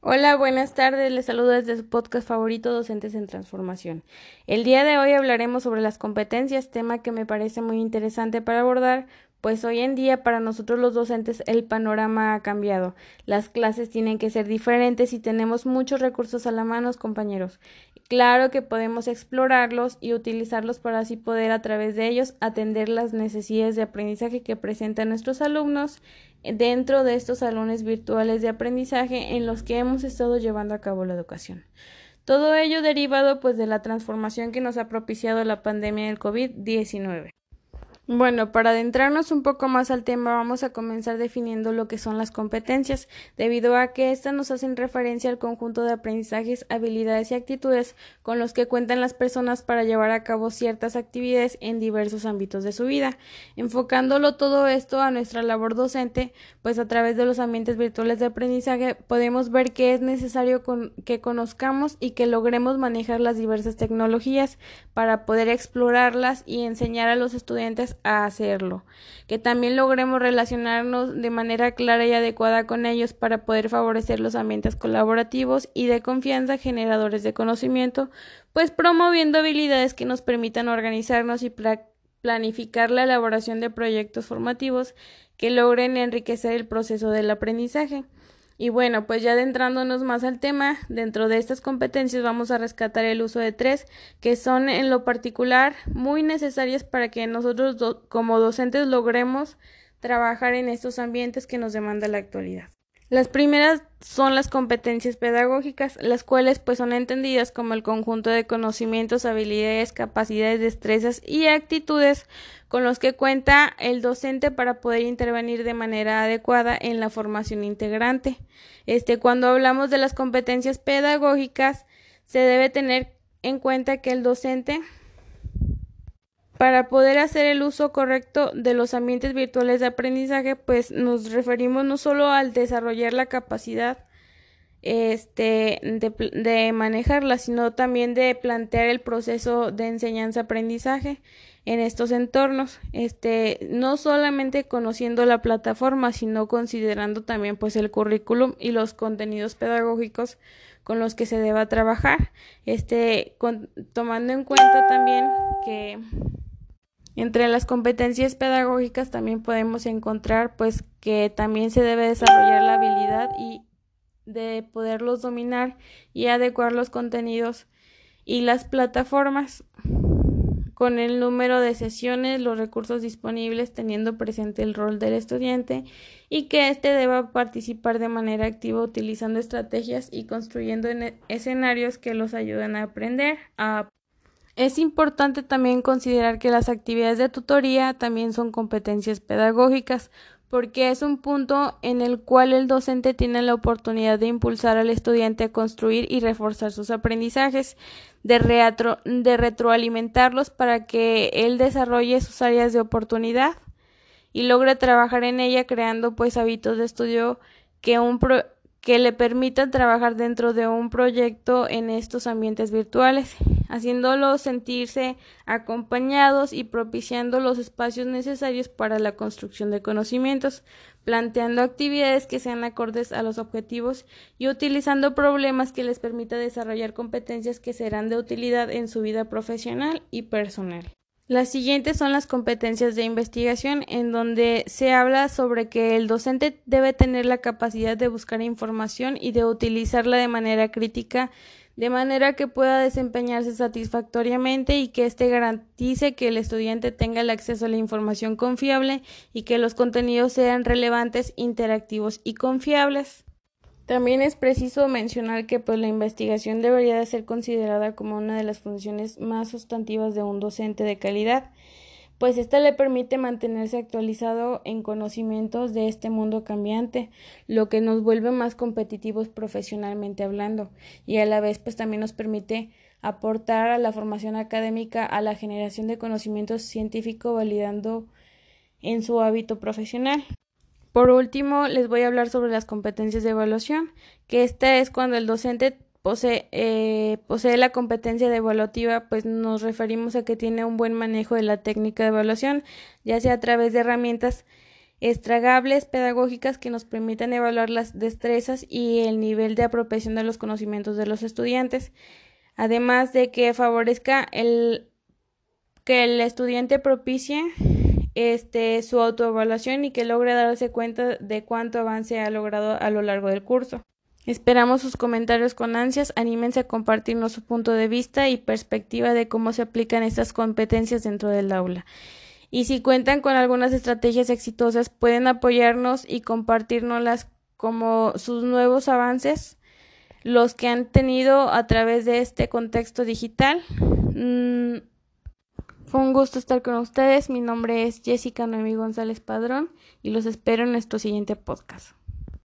Hola, buenas tardes. Les saludo desde su podcast favorito Docentes en Transformación. El día de hoy hablaremos sobre las competencias, tema que me parece muy interesante para abordar, pues hoy en día para nosotros los docentes el panorama ha cambiado. Las clases tienen que ser diferentes y tenemos muchos recursos a la mano, compañeros. Claro que podemos explorarlos y utilizarlos para así poder a través de ellos atender las necesidades de aprendizaje que presentan nuestros alumnos dentro de estos salones virtuales de aprendizaje en los que hemos estado llevando a cabo la educación. Todo ello derivado pues de la transformación que nos ha propiciado la pandemia del COVID-19. Bueno, para adentrarnos un poco más al tema, vamos a comenzar definiendo lo que son las competencias, debido a que éstas nos hacen referencia al conjunto de aprendizajes, habilidades y actitudes con los que cuentan las personas para llevar a cabo ciertas actividades en diversos ámbitos de su vida. Enfocándolo todo esto a nuestra labor docente, pues a través de los ambientes virtuales de aprendizaje podemos ver que es necesario que conozcamos y que logremos manejar las diversas tecnologías para poder explorarlas y enseñar a los estudiantes a hacerlo, que también logremos relacionarnos de manera clara y adecuada con ellos para poder favorecer los ambientes colaborativos y de confianza generadores de conocimiento, pues promoviendo habilidades que nos permitan organizarnos y planificar la elaboración de proyectos formativos que logren enriquecer el proceso del aprendizaje. Y bueno, pues ya adentrándonos más al tema, dentro de estas competencias vamos a rescatar el uso de tres, que son en lo particular muy necesarias para que nosotros como docentes logremos trabajar en estos ambientes que nos demanda la actualidad. Las primeras son las competencias pedagógicas, las cuales pues son entendidas como el conjunto de conocimientos, habilidades, capacidades, destrezas y actitudes con los que cuenta el docente para poder intervenir de manera adecuada en la formación integrante. Este, cuando hablamos de las competencias pedagógicas, se debe tener en cuenta que el docente para poder hacer el uso correcto de los ambientes virtuales de aprendizaje, pues nos referimos no solo al desarrollar la capacidad este, de, de manejarla, sino también de plantear el proceso de enseñanza-aprendizaje en estos entornos, este, no solamente conociendo la plataforma, sino considerando también pues el currículum y los contenidos pedagógicos con los que se deba trabajar, este, tomando en cuenta también que entre las competencias pedagógicas también podemos encontrar pues que también se debe desarrollar la habilidad y de poderlos dominar y adecuar los contenidos y las plataformas. Con el número de sesiones, los recursos disponibles, teniendo presente el rol del estudiante y que éste deba participar de manera activa utilizando estrategias y construyendo escenarios que los ayuden a aprender, a es importante también considerar que las actividades de tutoría también son competencias pedagógicas, porque es un punto en el cual el docente tiene la oportunidad de impulsar al estudiante a construir y reforzar sus aprendizajes, de, de retroalimentarlos para que él desarrolle sus áreas de oportunidad y logre trabajar en ella creando pues hábitos de estudio que un que le permitan trabajar dentro de un proyecto en estos ambientes virtuales haciéndolos sentirse acompañados y propiciando los espacios necesarios para la construcción de conocimientos, planteando actividades que sean acordes a los objetivos y utilizando problemas que les permita desarrollar competencias que serán de utilidad en su vida profesional y personal. Las siguientes son las competencias de investigación, en donde se habla sobre que el docente debe tener la capacidad de buscar información y de utilizarla de manera crítica de manera que pueda desempeñarse satisfactoriamente y que éste garantice que el estudiante tenga el acceso a la información confiable y que los contenidos sean relevantes, interactivos y confiables. También es preciso mencionar que pues, la investigación debería de ser considerada como una de las funciones más sustantivas de un docente de calidad pues esta le permite mantenerse actualizado en conocimientos de este mundo cambiante, lo que nos vuelve más competitivos profesionalmente hablando y a la vez pues también nos permite aportar a la formación académica a la generación de conocimientos científico validando en su hábito profesional. Por último, les voy a hablar sobre las competencias de evaluación, que esta es cuando el docente posee, eh, posee la competencia de evaluativa, pues nos referimos a que tiene un buen manejo de la técnica de evaluación, ya sea a través de herramientas estragables pedagógicas que nos permitan evaluar las destrezas y el nivel de apropiación de los conocimientos de los estudiantes, además de que favorezca el que el estudiante propicie este, su autoevaluación y que logre darse cuenta de cuánto avance ha logrado a lo largo del curso. Esperamos sus comentarios con ansias, anímense a compartirnos su punto de vista y perspectiva de cómo se aplican estas competencias dentro del aula. Y si cuentan con algunas estrategias exitosas, pueden apoyarnos y compartirnoslas como sus nuevos avances, los que han tenido a través de este contexto digital. Mm, fue un gusto estar con ustedes. Mi nombre es Jessica Noemí González Padrón y los espero en nuestro siguiente podcast.